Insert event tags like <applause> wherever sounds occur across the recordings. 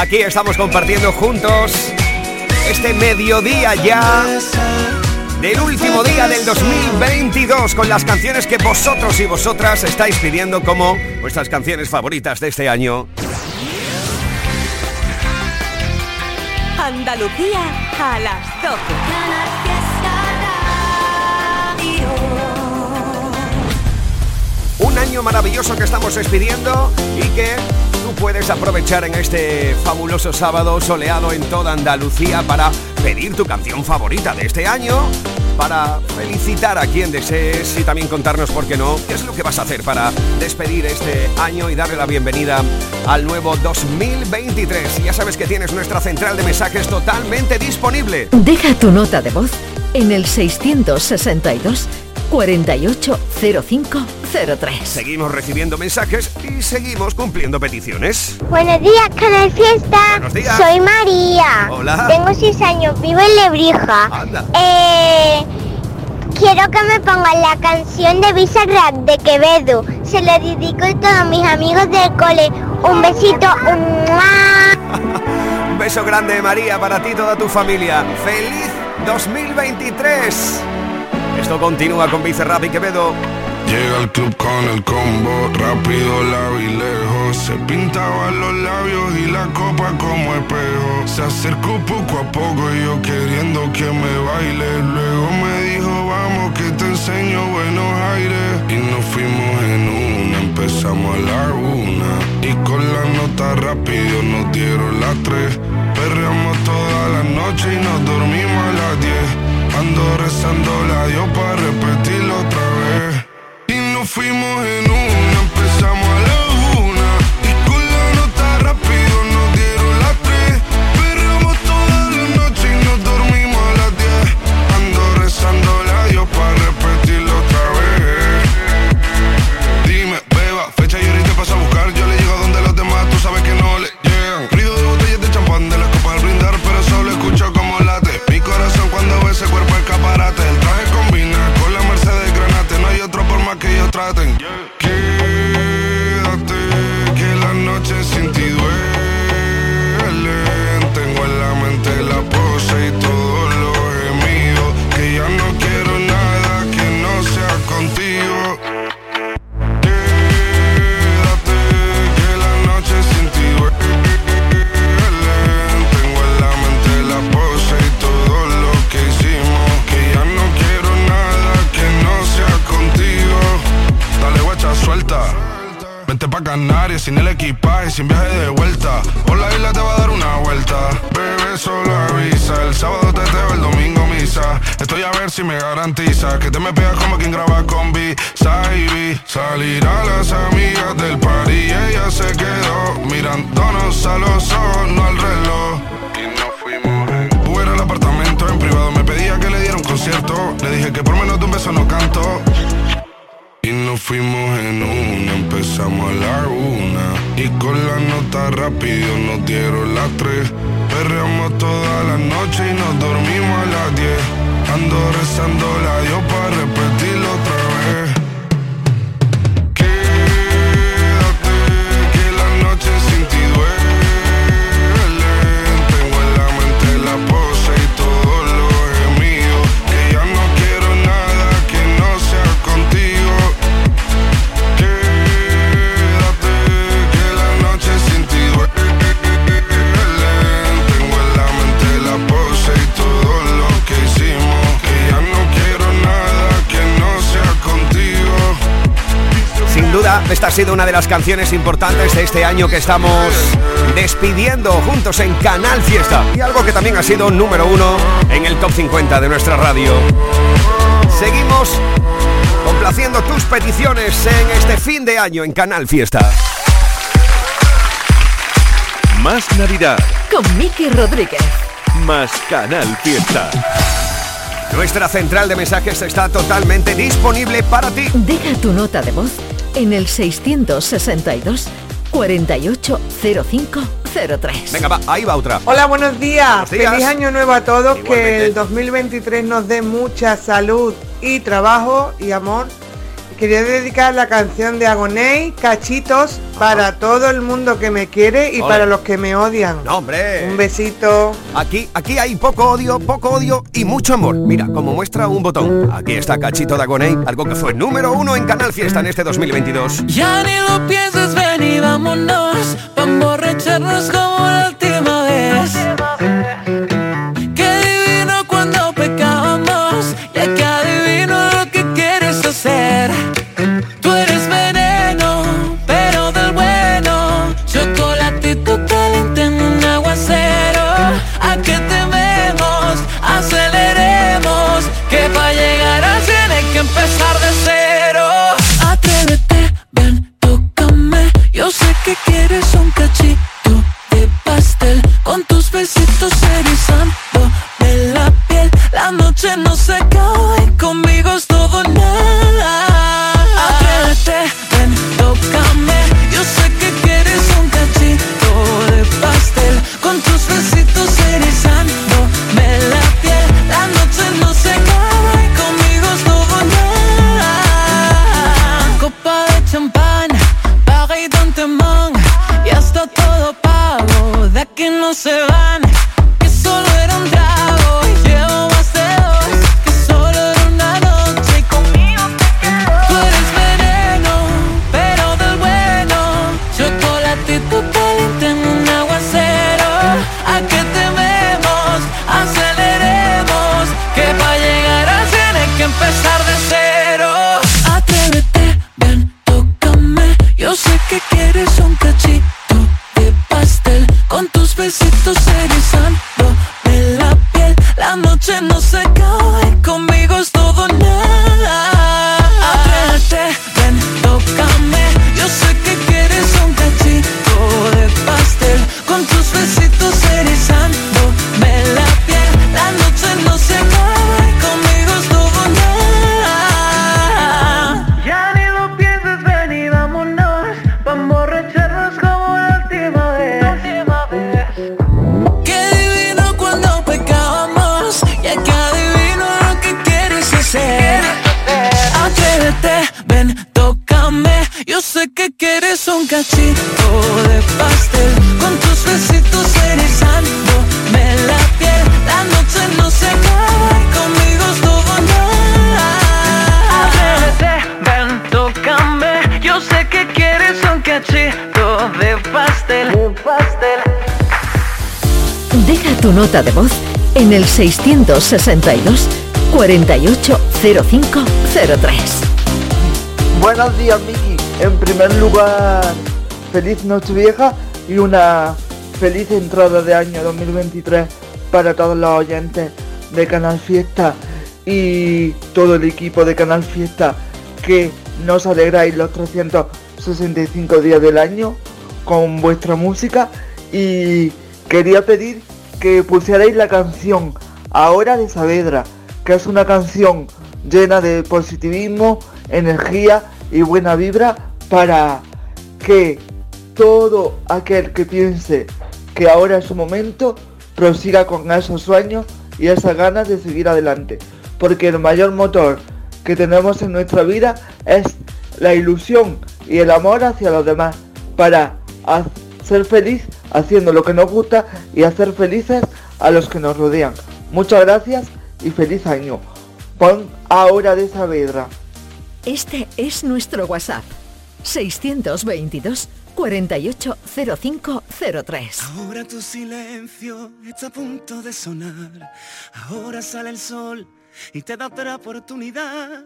Aquí estamos compartiendo juntos este mediodía ya del último día del 2022 con las canciones que vosotros y vosotras estáis pidiendo como vuestras canciones favoritas de este año. Andalucía a las 12. Un año maravilloso que estamos despidiendo y que puedes aprovechar en este fabuloso sábado soleado en toda Andalucía para pedir tu canción favorita de este año, para felicitar a quien desees y también contarnos, por qué no, qué es lo que vas a hacer para despedir este año y darle la bienvenida al nuevo 2023. Ya sabes que tienes nuestra central de mensajes totalmente disponible. Deja tu nota de voz en el 662 480503. Seguimos recibiendo mensajes y seguimos cumpliendo peticiones. Buenos días, Canal Fiesta. Buenos días. Soy María. Hola. Tengo seis años, vivo en Lebrija. Anda. Eh, quiero que me pongan la canción de Visa Rap de Quevedo. Se la dedico a todos mis amigos del cole. Un besito. Un <laughs> beso grande, María, para ti y toda tu familia. ¡Feliz 2023! Esto continúa con Bizarrap y Quevedo. Llega al club con el combo, rápido, la vi lejos. Se pintaban los labios y la copa como espejo. Se acercó poco a poco y yo queriendo que me baile. Luego me dijo, vamos que te enseño buenos aires. Y nos fuimos en una, empezamos a la una. Y con la nota rápido nos dieron las tres. Perreamos toda la noche y nos dormimos a las diez. Ando rezando la Dios para repetirlo otra vez. Y nos fuimos en una, ha sido una de las canciones importantes de este año que estamos despidiendo juntos en Canal Fiesta. Y algo que también ha sido número uno en el top 50 de nuestra radio. Seguimos complaciendo tus peticiones en este fin de año en Canal Fiesta. Más Navidad, Con Miki Rodríguez. más Canal Fiesta. Nuestra central de mensajes está totalmente disponible para ti. Deja tu nota de voz en el 662 480503. Venga, va, ahí va otra. Hola, buenos días. Buenos días. Feliz año nuevo a todos. Igualmente. Que el 2023 nos dé mucha salud y trabajo y amor. Quería dedicar la canción de Agoney, Cachitos, para todo el mundo que me quiere y Ole. para los que me odian. No, hombre. Un besito. Aquí, aquí hay poco odio, poco odio y mucho amor. Mira, como muestra un botón. Aquí está Cachito Dagoney, algo que fue número uno en Canal Fiesta en este 2022. Ya ni lo pienses, ven y vámonos Pa' emborracharnos como la tu nota de voz en el 662 480503. Buenos días, Miki. En primer lugar, feliz Nochevieja y una feliz entrada de año 2023 para todos los oyentes de Canal Fiesta y todo el equipo de Canal Fiesta que nos alegráis los 365 días del año con vuestra música y quería pedir que pusierais la canción Ahora de Saavedra, que es una canción llena de positivismo, energía y buena vibra para que todo aquel que piense que ahora es su momento prosiga con esos sueños y esas ganas de seguir adelante. Porque el mayor motor que tenemos en nuestra vida es la ilusión y el amor hacia los demás para ser feliz haciendo lo que nos gusta y hacer felices a los que nos rodean. Muchas gracias y feliz año. Pon ahora de Saavedra. Este es nuestro WhatsApp. 622 480503. Ahora tu silencio está a punto de sonar. Ahora sale el sol y te da otra oportunidad.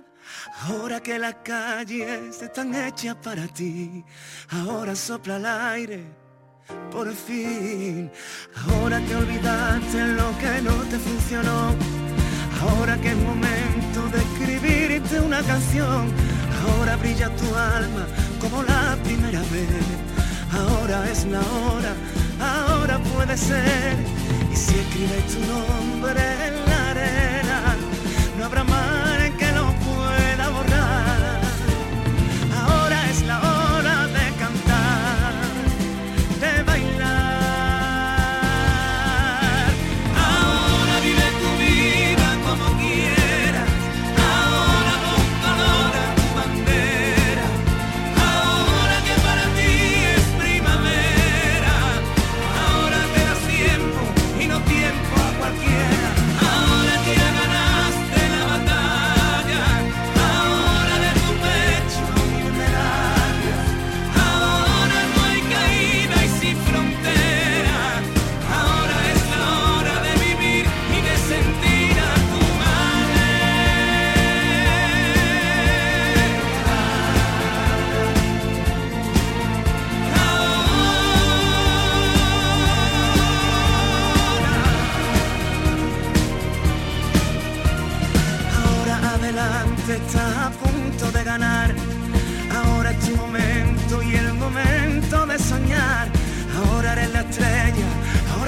Ahora que las calles están hechas para ti. Ahora sopla el aire. Por fin. Ahora que olvidaste lo que no te funcionó. Ahora que es momento de escribirte una canción. Ahora brilla tu alma como la primera vez. Ahora es la hora, ahora puede ser. Y si escribes tu nombre en la arena, no habrá mar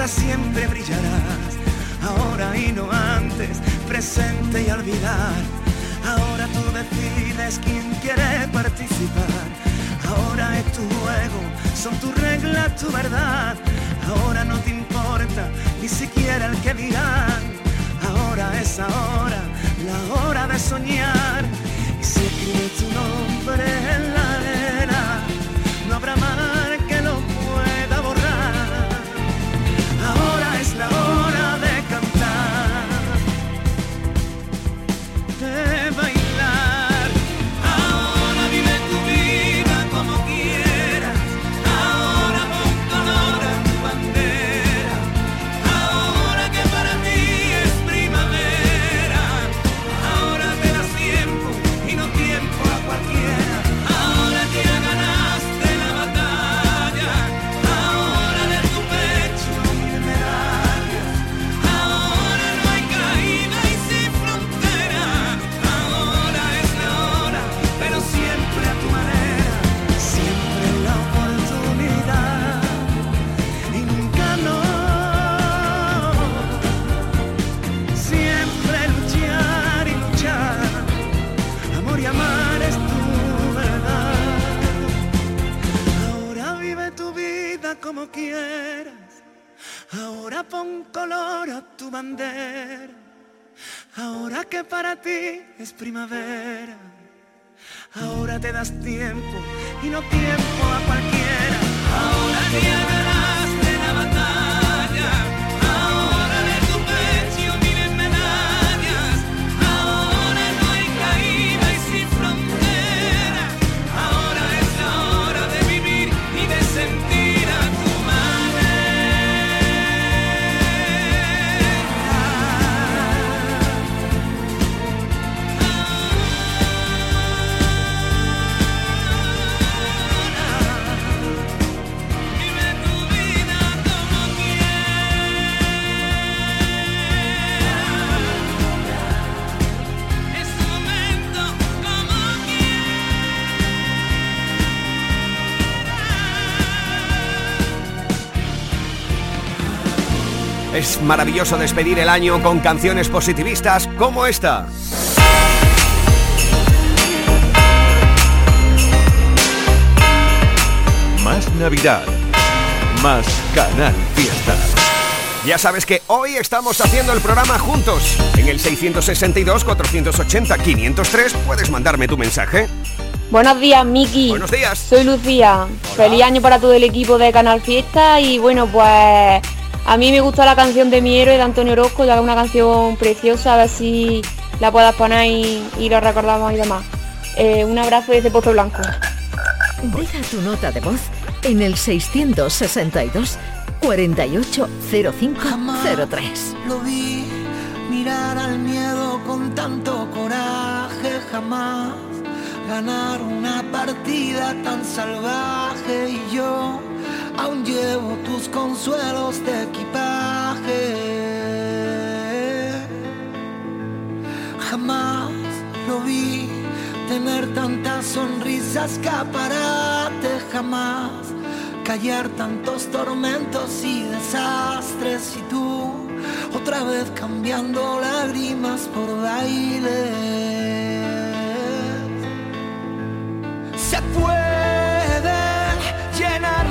siempre brillarás. Ahora y no antes, presente y olvidar. Ahora tú decides quién quiere participar. Ahora es tu juego, son tu regla, tu verdad. Ahora no te importa ni siquiera el que dirán. Ahora es ahora, la hora de soñar. Y escribe tu nombre en la arena, no habrá mar Tiempo y no tiempo Es maravilloso despedir el año con canciones positivistas como esta. Más Navidad. Más Canal Fiesta. Ya sabes que hoy estamos haciendo el programa juntos. En el 662-480-503 puedes mandarme tu mensaje. Buenos días, Miki. Buenos días. Soy Lucía. Feliz año para todo el equipo de Canal Fiesta y bueno, pues a mí me gusta la canción de mi héroe de Antonio Orozco, ya que es una canción preciosa, a ver si la puedas poner y, y lo recordamos y demás. Eh, un abrazo desde Pozo Blanco. Deja tu nota de voz en el 662 480503. Lo vi mirar al miedo con tanto coraje, jamás ganar una partida tan salvaje y yo aún llevo tus consuelos de equipaje. Jamás lo vi tener tantas sonrisas, escaparate, jamás callar tantos tormentos y desastres y tú otra vez cambiando lágrimas por baile. Se puede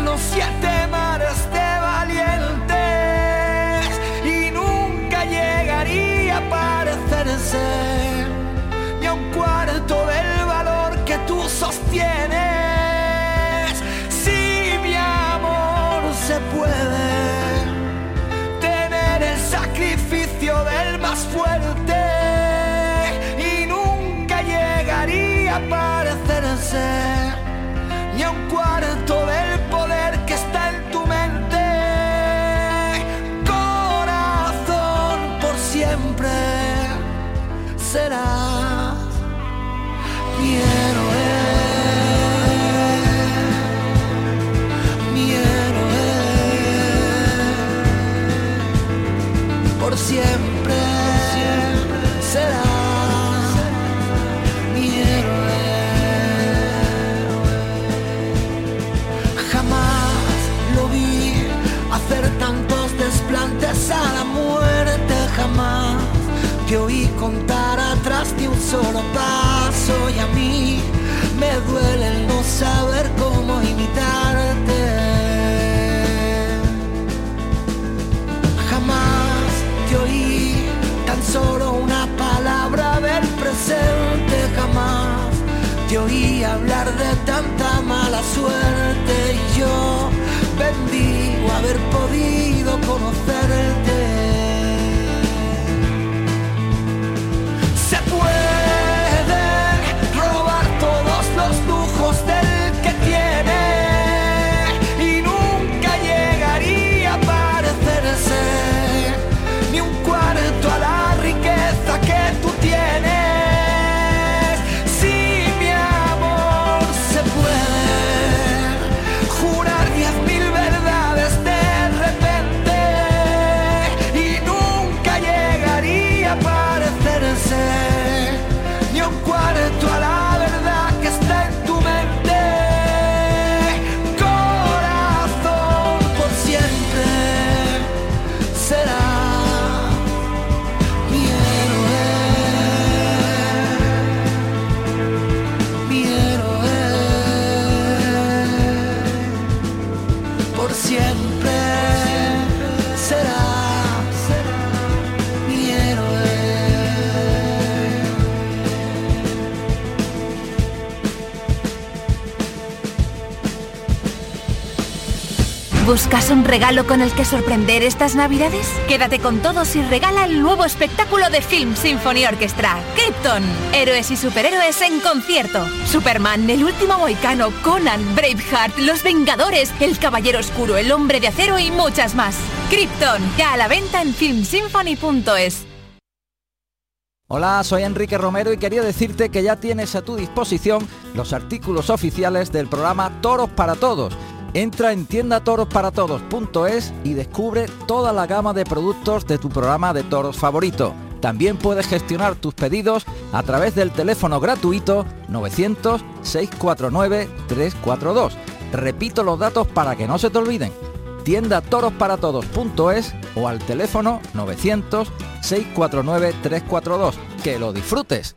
los siete mares de valientes y nunca llegaría a parecerse ni a un cuarto del valor que tú sostienes. Si mi amor se puede tener el sacrificio del más fuerte te oí contar atrás de un solo paso y a mí me duele el no saber cómo imitarte. Jamás te oí tan solo una palabra del presente, jamás te oí hablar de tanta mala suerte y yo bendigo haber podido conocerte. ¿Buscas un regalo con el que sorprender estas navidades? Quédate con todos y regala el nuevo espectáculo de Film Symphony Orchestra, Krypton. Héroes y superhéroes en concierto. Superman, el último moicano, Conan, Braveheart, Los Vengadores, El Caballero Oscuro, El Hombre de Acero y muchas más. Krypton, ya a la venta en filmsymphony.es. Hola, soy Enrique Romero y quería decirte que ya tienes a tu disposición los artículos oficiales del programa Toros para Todos. Entra en tiendatorosparatodos.es y descubre toda la gama de productos de tu programa de toros favorito. También puedes gestionar tus pedidos a través del teléfono gratuito 900-649-342. Repito los datos para que no se te olviden. tiendatorosparatodos.es o al teléfono 900-649-342. Que lo disfrutes.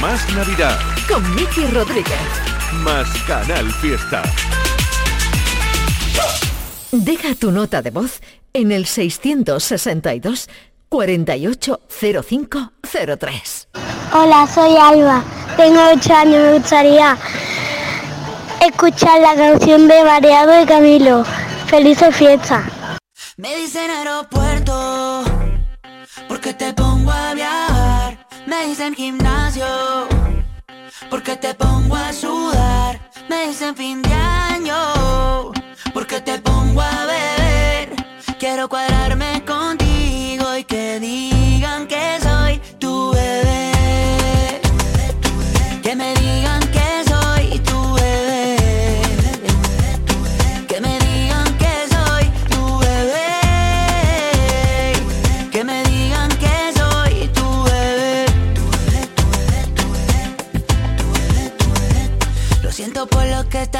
Más Navidad. Con Miki Rodríguez. Más Canal Fiesta. Deja tu nota de voz en el 662 480503. Hola, soy Alba. Tengo 8 años. Me gustaría escuchar la canción de Variado de Camilo. Felices fiestas. Me dicen aeropuerto, porque te pongo a. Me dicen gimnasio, porque te pongo a sudar. Me dicen fin de año, porque te pongo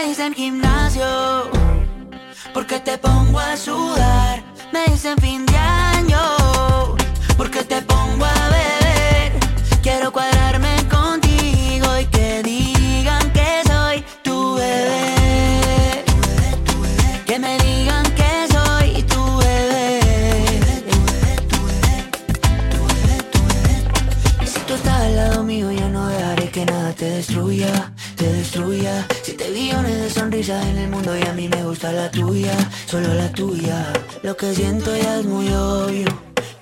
Me dicen gimnasio, porque te pongo a sudar. Me dicen fin de año, porque la tuya, solo la tuya. Lo que siento ya es muy obvio,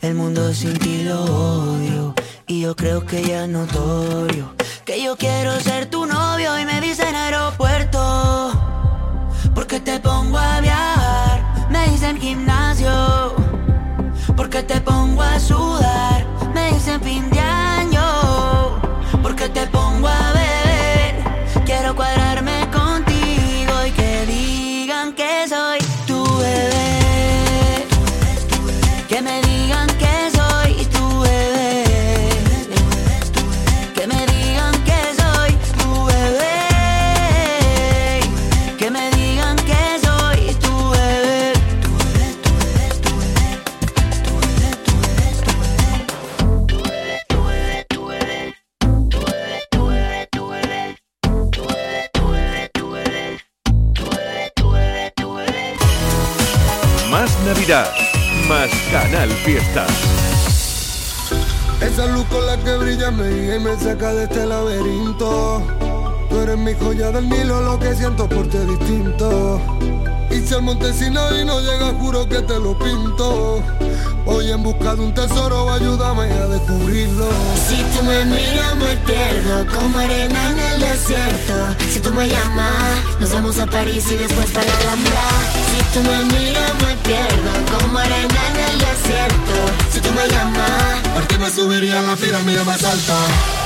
el mundo sin ti lo odio. Y yo creo que ya es notorio que yo quiero ser tu novio y me dicen aeropuerto. Porque te pongo a viajar, me dicen gimnasio. Porque te pongo a sudar, me dicen fin Canal Fiesta. Esa luz con la que brilla me guía y me saca de este laberinto. Tú eres mi joya del Nilo, lo que siento por ti es distinto. Y si el Montesino y no llega, juro que te lo pinto. En busca de un tesoro, ayúdame a descubrirlo. Si tú me miras me pierdo como arena en el desierto Si tú me llamas, nos vamos a París y después para la Alhambra Si tú me miras me pierdo como arena en el desierto Si tú me llamas, ¿Por qué me subiría a la pirámide más alta?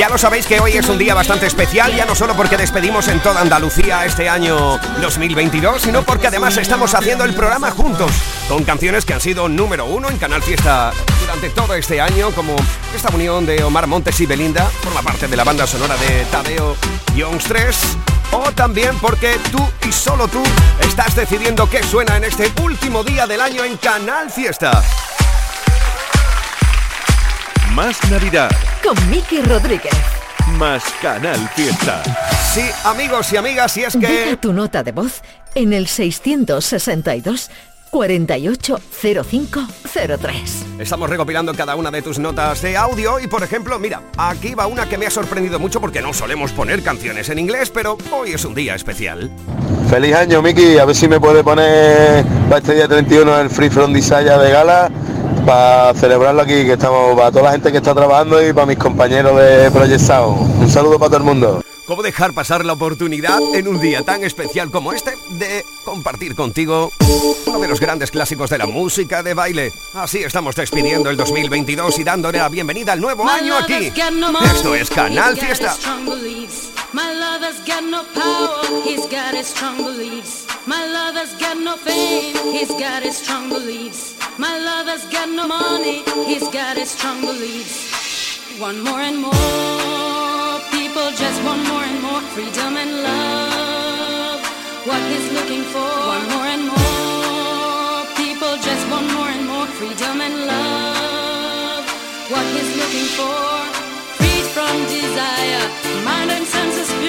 Ya lo sabéis que hoy es un día bastante especial, ya no solo porque despedimos en toda Andalucía este año 2022, sino porque además estamos haciendo el programa juntos, con canciones que han sido número uno en Canal Fiesta durante todo este año, como esta unión de Omar Montes y Belinda, forma parte de la banda sonora de Tadeo Youngs 3, o también porque tú y solo tú estás decidiendo qué suena en este último día del año en Canal Fiesta. Más Navidad, Con Miki Rodríguez. más Canal Fiesta. Sí, amigos y amigas, y es que... Deja tu nota de voz en el 662 480503. Estamos recopilando cada una de tus notas de audio y por ejemplo, mira, aquí va una que me ha sorprendido mucho porque no solemos poner canciones en inglés, pero hoy es un día especial. Feliz año, Miki. A ver si me puede poner para este día 31 el Free From Desire de gala para celebrarlo aquí, que estamos para toda la gente que está trabajando y para mis compañeros de Project Sound. Un saludo para todo el mundo. ¿Cómo dejar pasar la oportunidad en un día tan especial como este de compartir contigo uno de los grandes clásicos de la música de baile? Así estamos despidiendo el 2022 y dándole la bienvenida al nuevo año aquí. Esto es Canal Fiesta. My lover's got no fame, he's got his strong beliefs. My lover's got no money, he's got his strong beliefs. One more and more people just want more and more freedom and love. What he's looking for. One more and more people just want more and more freedom and love. What he's looking for. Freed from desire, mind and senses.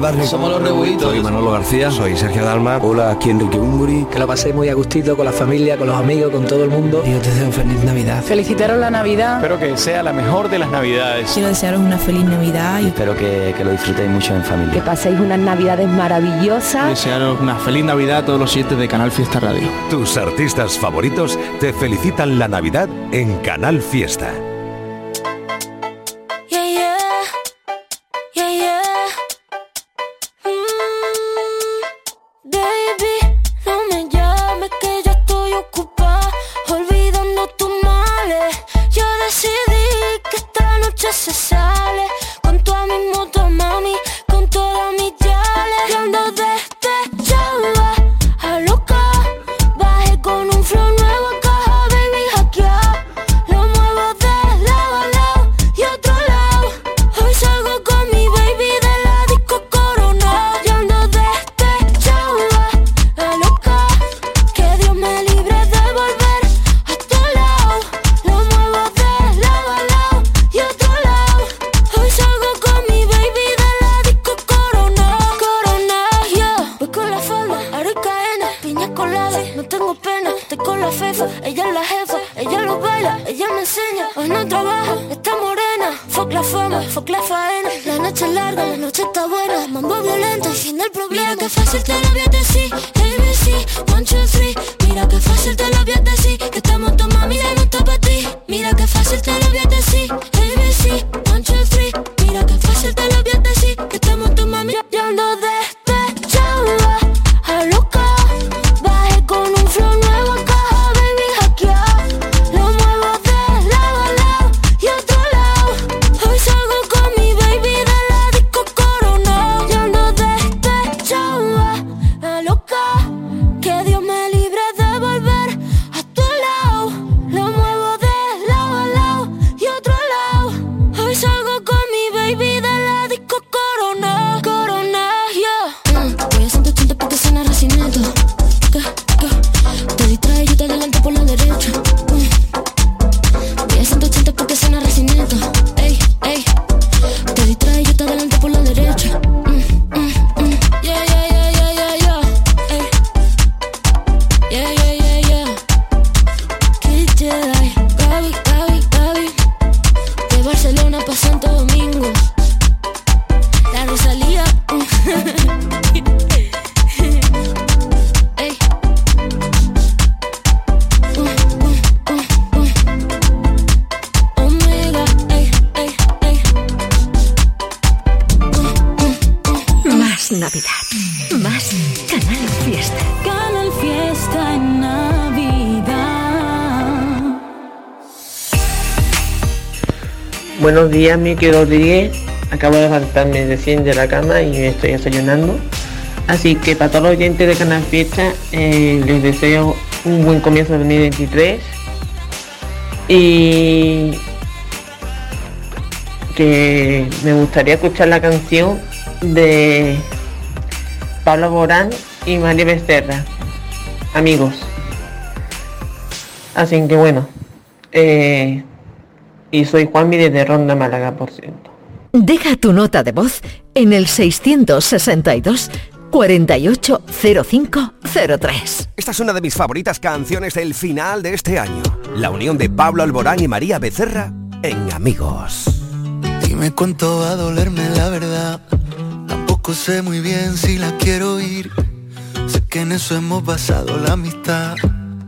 Barrio. Somos los Rebuitos. Soy Manolo García. Soy Sergio Dalma. Hola, aquí Enrique Bumburi. Que lo paséis muy a gustito con la familia, con los amigos, con todo el mundo. Y os deseo feliz Navidad. Felicitaros la Navidad. Espero que sea la mejor de las Navidades. Quiero desearos una feliz Navidad. Y espero que, que lo disfrutéis mucho en familia. Que paséis unas Navidades maravillosas. Desearos una feliz Navidad a todos los siete de Canal Fiesta Radio. Tus artistas favoritos te felicitan la Navidad en Canal Fiesta. Navidad. Más Canal Fiesta. Canal Fiesta en Navidad. Buenos días, Miki Rodríguez. Acabo de levantarme recién de la cama y me estoy desayunando. Así que para todos los oyentes de Canal Fiesta, eh, les deseo un buen comienzo de 2023. Y que me gustaría escuchar la canción de Pablo Borán y María Becerra. Amigos. Así que bueno. eh, y soy Juanmi desde Ronda Málaga, por cierto. Deja tu nota de voz en el 662 480503. Esta es una de mis favoritas canciones del final de este año. La unión de Pablo Alborán y María Becerra en Amigos. Dime cuánto va a dolerme la verdad. Tampoco sé muy bien si la quiero oír. Sé que en eso hemos basado la amistad.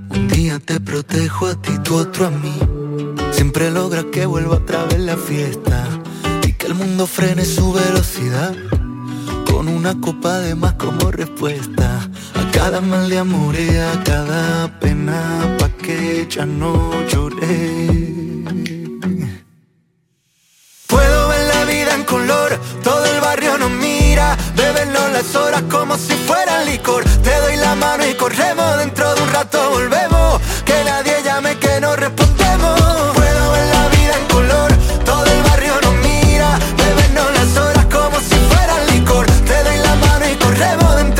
Un día te protejo a ti, tú otro a mí. Siempre logra que vuelva otra vez la fiesta. Y que el mundo frene su velocidad. Con una copa de más como respuesta. A cada mal de amor y a cada pena. Pa' que ya no lloré. Puedo ver la vida en color, todo el barrio nos mira, bebernos las horas como si fueran licor. Te doy la mano y corremos, dentro de un rato volvemos, que nadie llame que no respondemos. Puedo ver la vida en color, todo el barrio nos mira, bebernos las horas como si fueran licor. Te doy la mano y corremos, dentro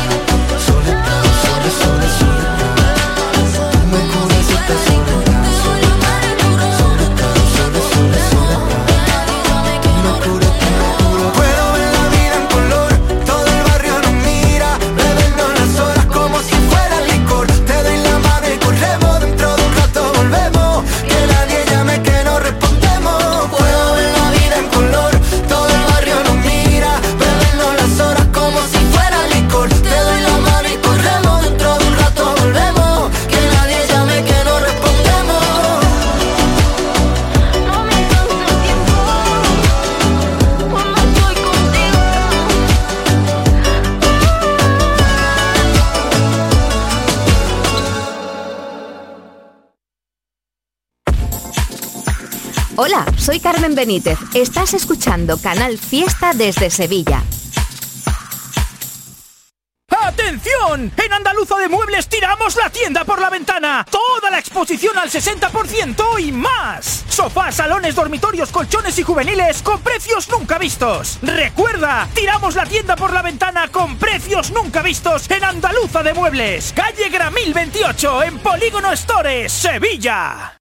Benítez. Estás escuchando Canal Fiesta desde Sevilla. ¡Atención! En Andaluza de Muebles tiramos la tienda por la ventana. Toda la exposición al 60% y más. Sofás, salones, dormitorios, colchones y juveniles con precios nunca vistos. Recuerda, tiramos la tienda por la ventana con precios nunca vistos en Andaluza de Muebles. Calle Gramil 28 en Polígono Stores, Sevilla.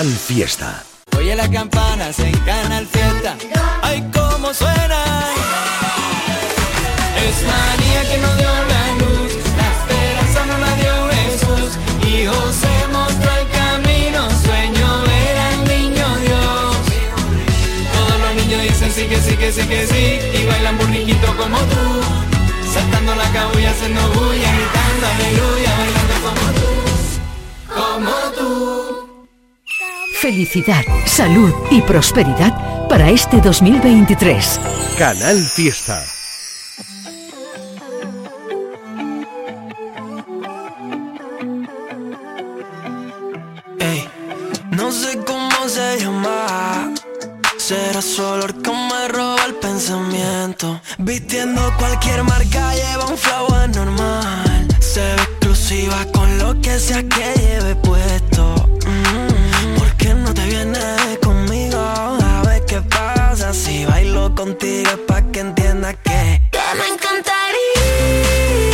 Canal Fiesta. Oye las campanas en Canal Fiesta, ay cómo suena. Es María que nos dio la luz, la esperanza nos la dio Jesús. Y José mostró el camino, sueño era el niño Dios. Todos los niños dicen sí que sí que sí que sí, y bailan burriquito como tú. Saltando la cabulla, haciendo bulla, gritando aleluya, bailando como tú, como tú. Felicidad, salud y prosperidad para este 2023. Canal Fiesta. Ey, no sé cómo se llama. Será su olor que me roba el pensamiento. Vistiendo cualquier marca, lleva un flow anormal. Se ve exclusiva con lo que sea que lleve puesto. Vienes conmigo? A ver qué pasa si bailo contigo. es Pa' que entiendas que. Que me encantaría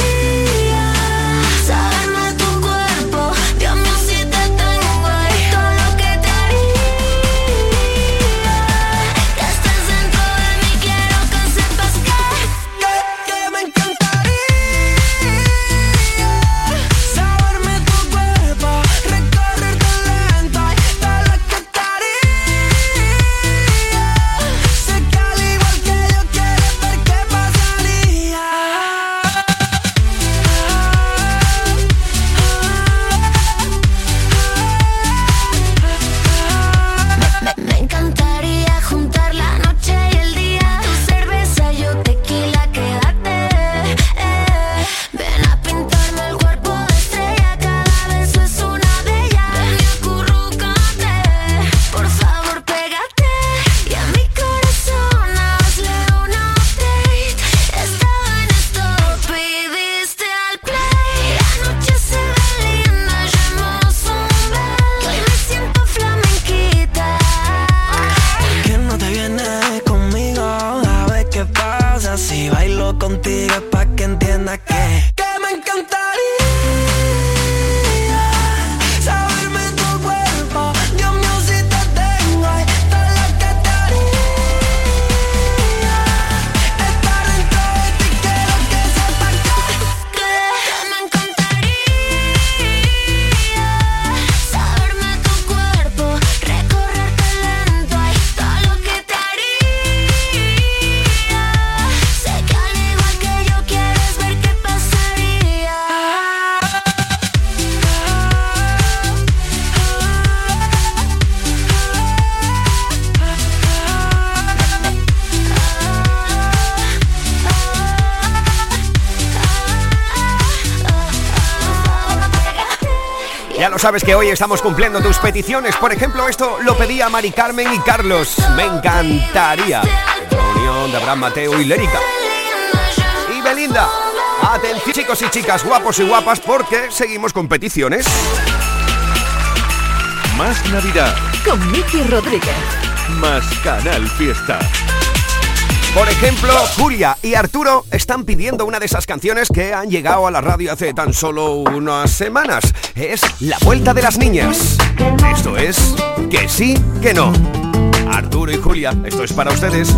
sabes que hoy estamos cumpliendo tus peticiones. Por ejemplo, esto lo pedía Mari Carmen y Carlos. Me encantaría. La unión de Abraham Mateo y Lérica. Y Belinda. Atención chicos y chicas, guapos y guapas, porque seguimos con peticiones. Más Navidad, Con Miki Rodríguez. más Canal Fiesta. Por ejemplo, Julia y Arturo están pidiendo una de esas canciones que han llegado a la radio hace tan solo unas semanas. Es La Vuelta de las Niñas. Esto es que sí, que no. Arturo y Julia, esto es para ustedes.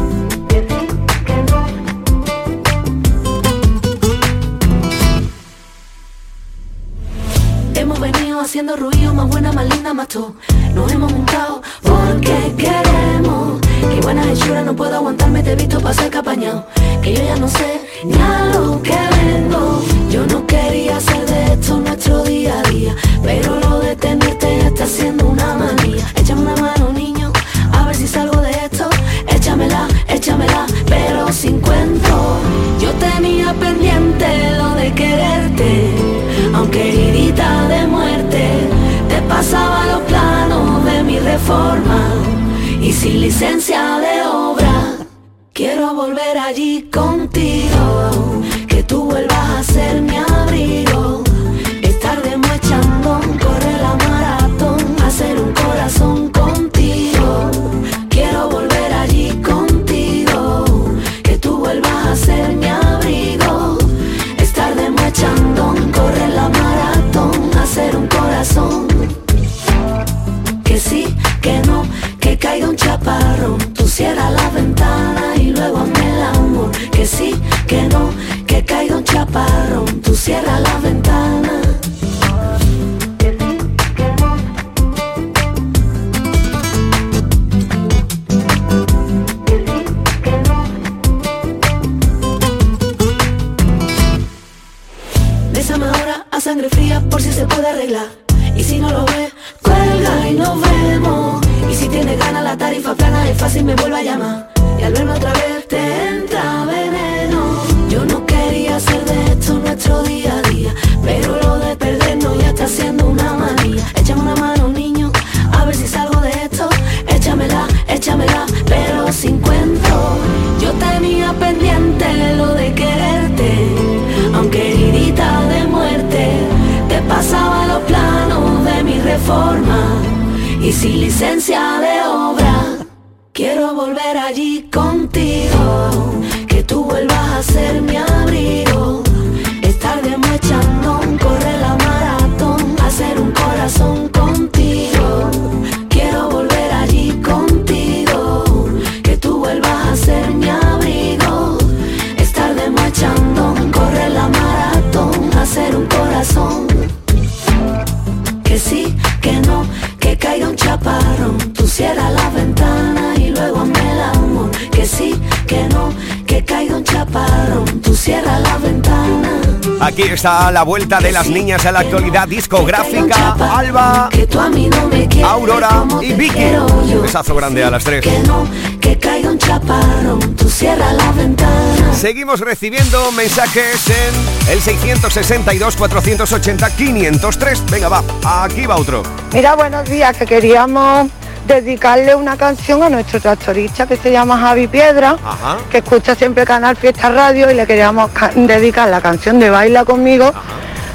Hemos venido haciendo ruido, más buena, más linda, más tú. Nos hemos montado porque queremos. Que buena hechura, no puedo aguantarme, te he visto pasar capañado. Que yo ya no sé ni a lo que vengo. Yo no quería hacer de esto nuestro día a día. Pero lo de tenerte ya está siendo una manía. Échame una mano, niño, a ver si salgo de esto. Échamela, échamela, pero sin cuento. Yo tenía pendiente lo de quererte, aunque heridita de muerte, te pasaba los planos de mi reforma y sin licencia de obra. Quiero volver allí contigo, que tú vuelvas a ser cierras la ventana. Bésame ahora a sangre fría por si se puede arreglar. Y si no lo ve, cuelga y nos vemos. Y si tiene ganas la tarifa plana es fácil, me vuelve a llamar. Está la vuelta de las niñas a la actualidad discográfica. Alba, a Aurora y Vicky. yo. Besazo grande a las tres. Un. Seguimos recibiendo mensajes en el 662 480 503. Venga, va, aquí va otro. Mira, buenos días, que queríamos dedicarle una canción a nuestro tractorista que se llama Javi Piedra, Ajá. que escucha siempre Canal Fiesta Radio y le queríamos ca- dedicar la canción de Baila conmigo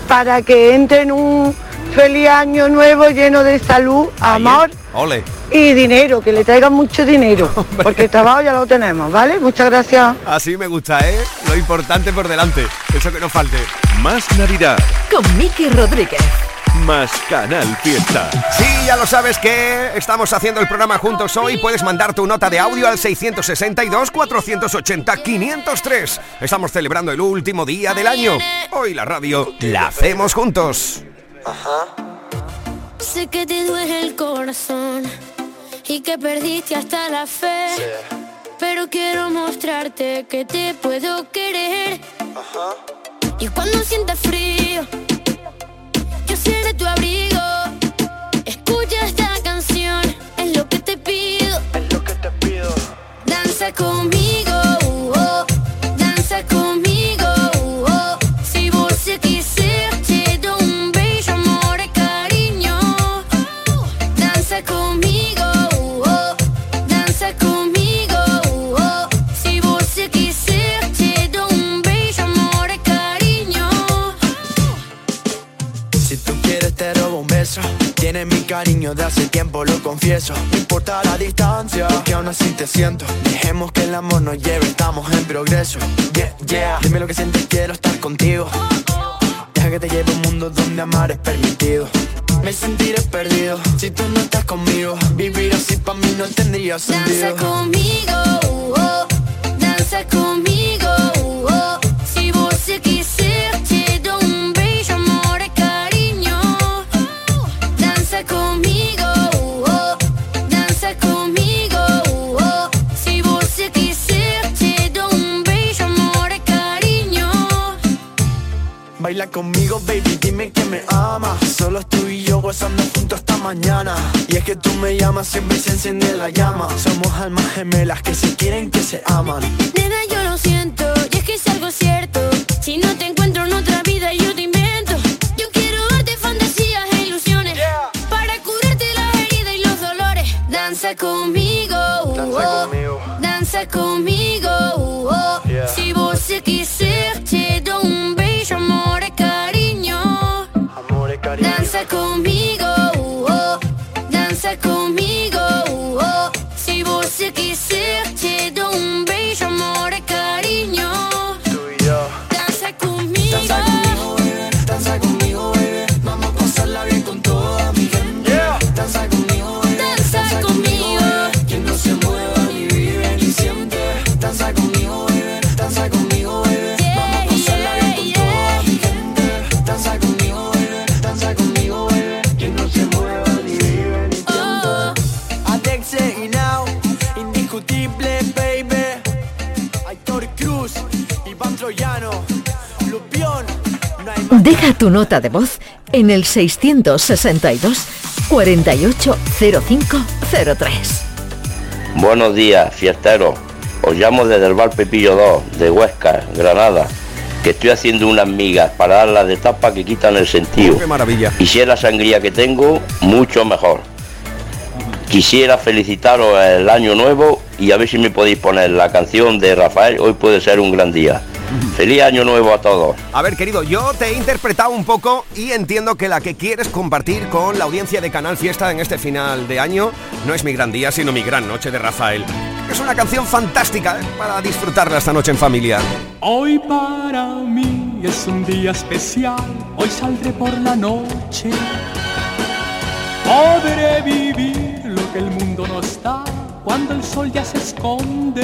para que entre en un feliz año nuevo lleno de salud, amor Ole. y dinero, que le traigan mucho dinero, <laughs> porque el trabajo ya lo tenemos, ¿vale? Muchas gracias. Así me gusta, ¿eh? Lo importante por delante. Eso que no falte. Más Navidad, Con Miki Rodríguez. Más Canal Fiesta. Sí, ya lo sabes que estamos haciendo el programa juntos hoy. Puedes mandar tu nota de audio al 662-480-503. Estamos celebrando el último día del año. Hoy la radio la hacemos juntos. Sé que te duele el corazón y que perdiste hasta la fe. Pero quiero mostrarte que te puedo querer. Y cuando sientas frío, tu abrigo. Escucha esta canción, es lo que te pido. Danza conmigo, Tienes mi cariño de hace tiempo, lo confieso. No importa la distancia, que aún así te siento. Dejemos que el amor nos lleve, estamos en progreso. Yeah, yeah. Dime lo que sientes, quiero estar contigo. Deja que te lleve a un mundo donde amar es permitido. Me sentiré perdido si tú no estás conmigo. Vivir así para mí no tendría sentido. Danza conmigo, uh, oh. danza conmigo, Baila conmigo, baby, dime que me amas. Solo tú y yo gozando juntos hasta mañana. Y es que tú me llamas, siempre se enciende la llama. Somos almas gemelas que se quieren, que se aman. Nena, yo lo siento, y es que es algo cierto. Si no te encuentro en otra vida, yo te invento. Yo quiero darte fantasías e ilusiones. Para curarte las heridas y los dolores. Danza conmigo, uh, oh. danza conmigo, tu nota de voz en el 662 480503. Buenos días, fiesteros. Os llamo desde el bar Pepillo 2, de Huesca, Granada, que estoy haciendo unas migas para dar las de tapa que quitan el sentido. ¡Qué maravilla! Y si es la sangría que tengo, mucho mejor. Quisiera felicitaros el año nuevo y a ver si me podéis poner la canción de Rafael, hoy puede ser un gran día. Feliz año nuevo a todos. A ver, querido, yo te he interpretado un poco y entiendo que la que quieres compartir con la audiencia de Canal Fiesta en este final de año no es mi gran día, sino mi gran noche de Rafael. Es una canción fantástica ¿eh? para disfrutarla esta noche en familia. Hoy para mí es un día especial, hoy saldré por la noche. Podré vivir lo que el mundo no está cuando el sol ya se esconde.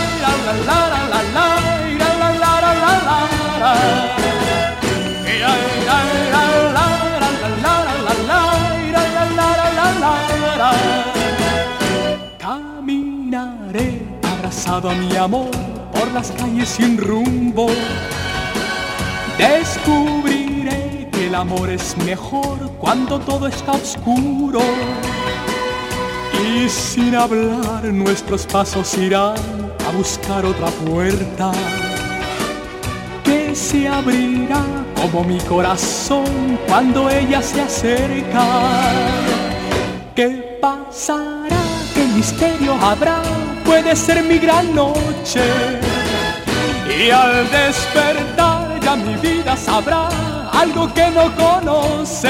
Caminaré abrazado a mi amor por las calles sin rumbo. Descubriré que el amor es mejor cuando todo está oscuro. Y sin hablar nuestros pasos irán buscar otra puerta que se abrirá como mi corazón cuando ella se acerca. ¿Qué pasará? ¿Qué misterio habrá? Puede ser mi gran noche. Y al despertar ya mi vida sabrá algo que no conoce.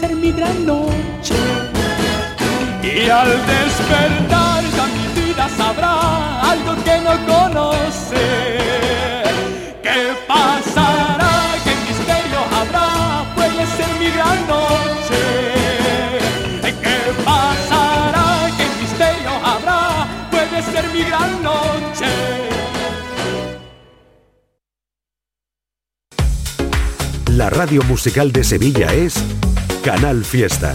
ser mi gran noche. Y al despertar ya mi vida sabrá algo que no conoce. Radio musical de Sevilla es Canal Fiesta.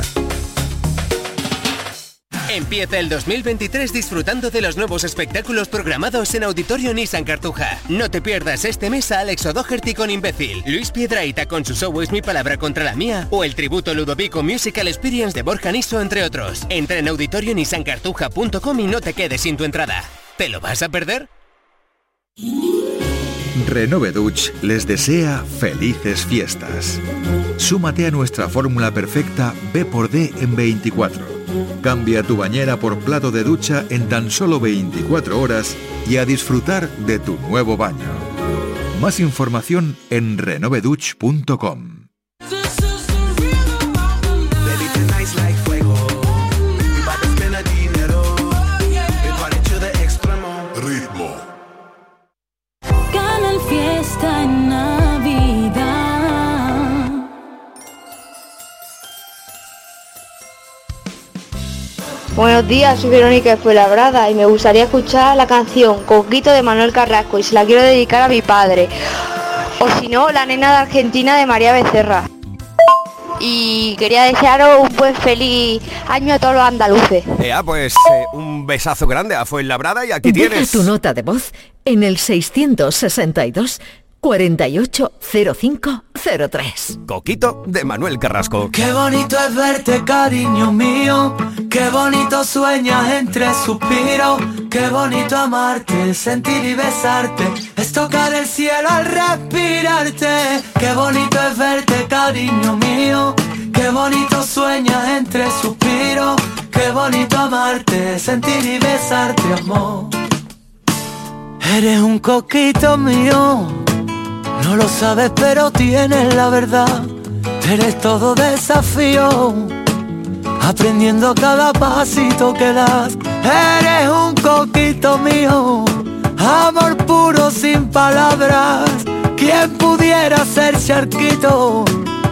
Empieza el 2023 disfrutando de los nuevos espectáculos programados en Auditorio Nissan Cartuja. No te pierdas este mes a Alex O'Doherty con Imbécil, Luis Piedraíta con su show Es mi palabra contra la mía o el tributo Ludovico Musical Experience de Borja Niso, entre otros. Entra en auditorionissancartuja.com y no te quedes sin tu entrada. ¿Te lo vas a perder? Renove Dutch les desea felices fiestas. Súmate a nuestra fórmula perfecta B por D en 24. Cambia tu bañera por plato de ducha en tan solo 24 horas y a disfrutar de tu nuevo baño. Más información en renoveduch.com. Buenos días, soy Verónica Fuenlabrada y me gustaría escuchar la canción Coquito de Manuel Carrasco y se la quiero dedicar a mi padre. O si no, la nena de Argentina de María Becerra. Y quería desearos un buen feliz año a todos los andaluces. Ea, pues eh, un besazo grande a Fuenlabrada y aquí Deja tienes. tu nota de voz en el 662 480503. Coquito de Manuel Carrasco. Qué bonito es verte, cariño mío. Qué bonito sueñas entre suspiros. Qué bonito amarte, sentir y besarte. Es tocar el cielo al respirarte. Qué bonito es verte, cariño mío. Qué bonito sueñas entre suspiros. Qué bonito amarte, sentir y besarte, amor. Eres un coquito mío. No lo sabes, pero tienes la verdad. Eres todo desafío. Aprendiendo cada pasito que das. Eres un coquito mío. Amor puro sin palabras. ¿Quién pudiera ser charquito?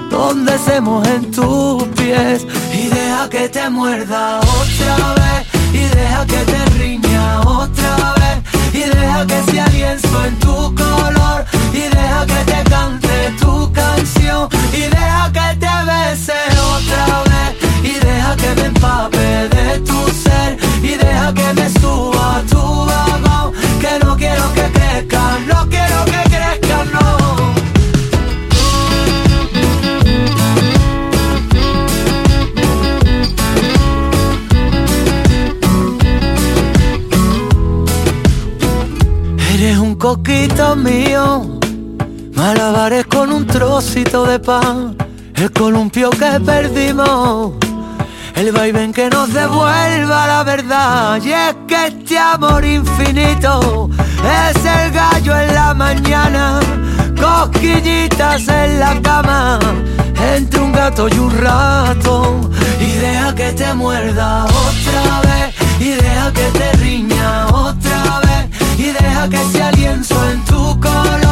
Donde se mojen tus pies. Y deja que te muerda otra vez. Y deja que te riña otra vez. Y deja que sea lienzo en tu color. Y deja que te cante tu canción. Y deja que te bese otra vez. Y deja que me empape de tu ser. Y deja que me suba tu vagón. Que no quiero que crezca, no quiero que crezca, no. Eres un coquito mío, malabares con un trocito de pan, el columpio que perdimos, el vaivén que nos devuelva la verdad. Y es que este amor infinito es el gallo en la mañana, cosquillitas en la cama, entre un gato y un ratón. Y deja que te muerda otra vez, y deja que te riña otra vez. Y deja que sea lienzo en tu color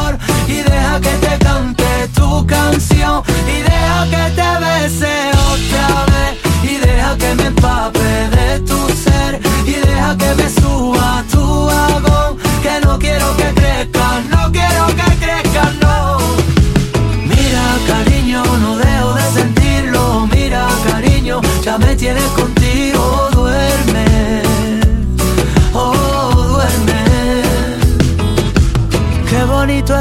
Y deja que te cante tu canción. Y deja que te bese otra vez. Y deja que me empape de tu ser. Y deja que me suba tu vagón. Que no quiero que crezca,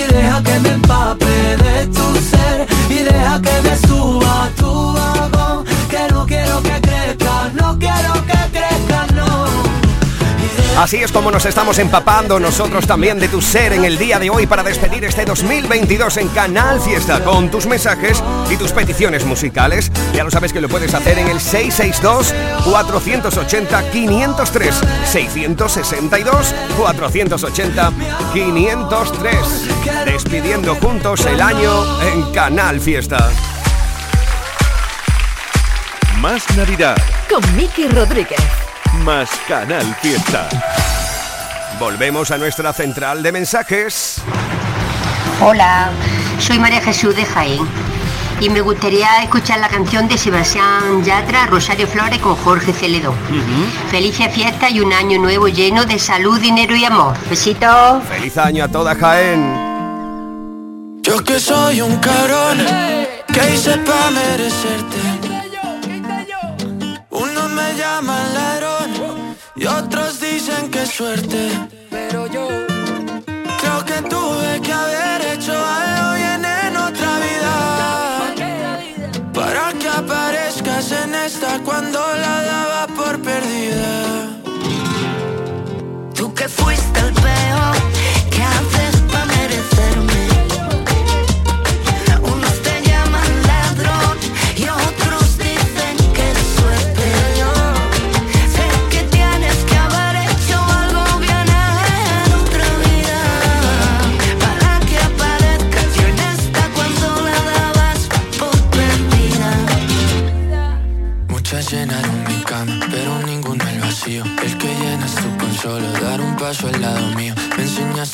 y deja que me empape de tu ser y deja que me suba tu vagón que no quiero que crezca, no quiero que Así es como nos estamos empapando nosotros también de tu ser en el día de hoy para despedir este 2022 en Canal Fiesta con tus mensajes y tus peticiones musicales. Ya lo sabes que lo puedes hacer en el 662 480 503 662 480 503 despidiendo juntos el año en Canal Fiesta. Más Navidad, Con Miki Rodríguez. Más Canal Fiesta. Volvemos a nuestra central de mensajes. Hola, soy María Jesús de Jaén y me gustaría escuchar la canción de Sebastián Yatra, Rosario Flores con Jorge Celedón. Felices fiestas y un año nuevo lleno de salud, dinero y amor. Besitos. Feliz año a toda Jaén. Yo que soy un cabrón que hice pa' merecerte. Y otros dicen que suerte. Pero yo creo que tuve que haber hecho algo bien en otra vida. Para que aparezcas en esta cuando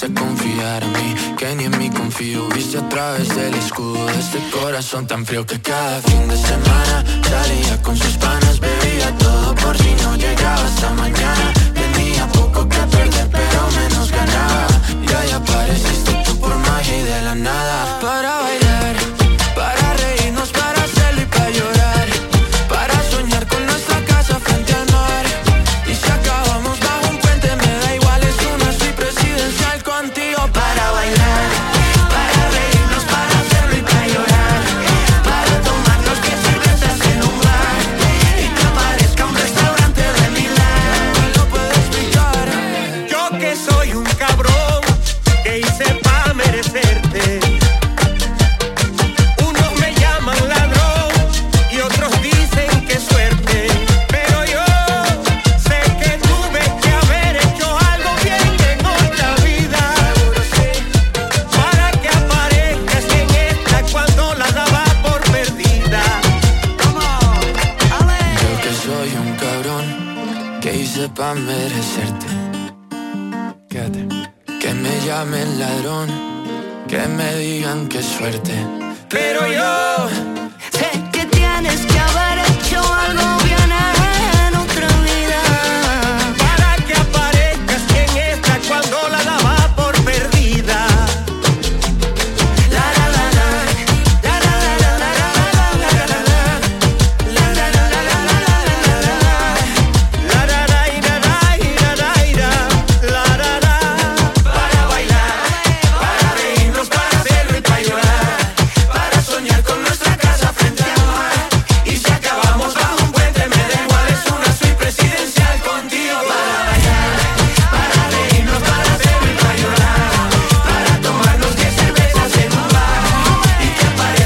A confiar en mí, que ni en mí confío. Viste a través del escudo de este corazón tan frío que cada fin de semana salía con sus panas. Bebía todo por si no llegaba hasta mañana.